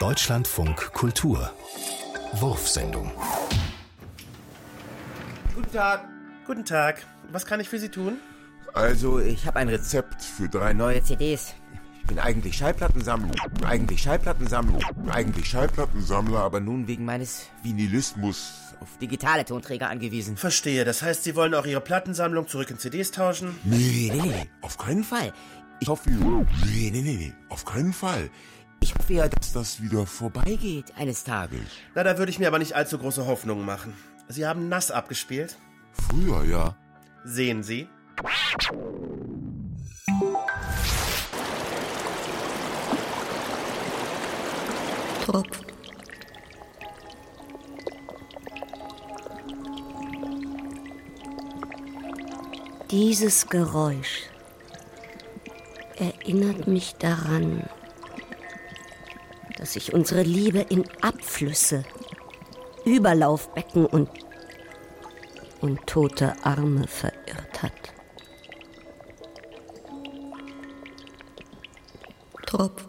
Deutschlandfunk Kultur Wurfsendung Guten Tag. Guten Tag. Was kann ich für Sie tun? Also, ich habe ein Rezept für drei neue CDs. Ich bin eigentlich Schallplattensammler, eigentlich Schallplattensammler, eigentlich Schallplattensammler, aber nun wegen meines Vinylismus auf digitale Tonträger angewiesen. Verstehe. Das heißt, Sie wollen auch Ihre Plattensammlung zurück in CDs tauschen? Nee, nee, nee, auf keinen Fall. Ich hoffe, nee, nee, nee, nee, auf keinen Fall. Ja, dass das wieder vorbeigeht eines Tages. Na, da würde ich mir aber nicht allzu große Hoffnungen machen. Sie haben nass abgespielt. Früher, ja. Sehen Sie? Tropf. Dieses Geräusch erinnert mich daran, dass sich unsere Liebe in Abflüsse, Überlaufbecken und, und tote Arme verirrt hat. Tropf.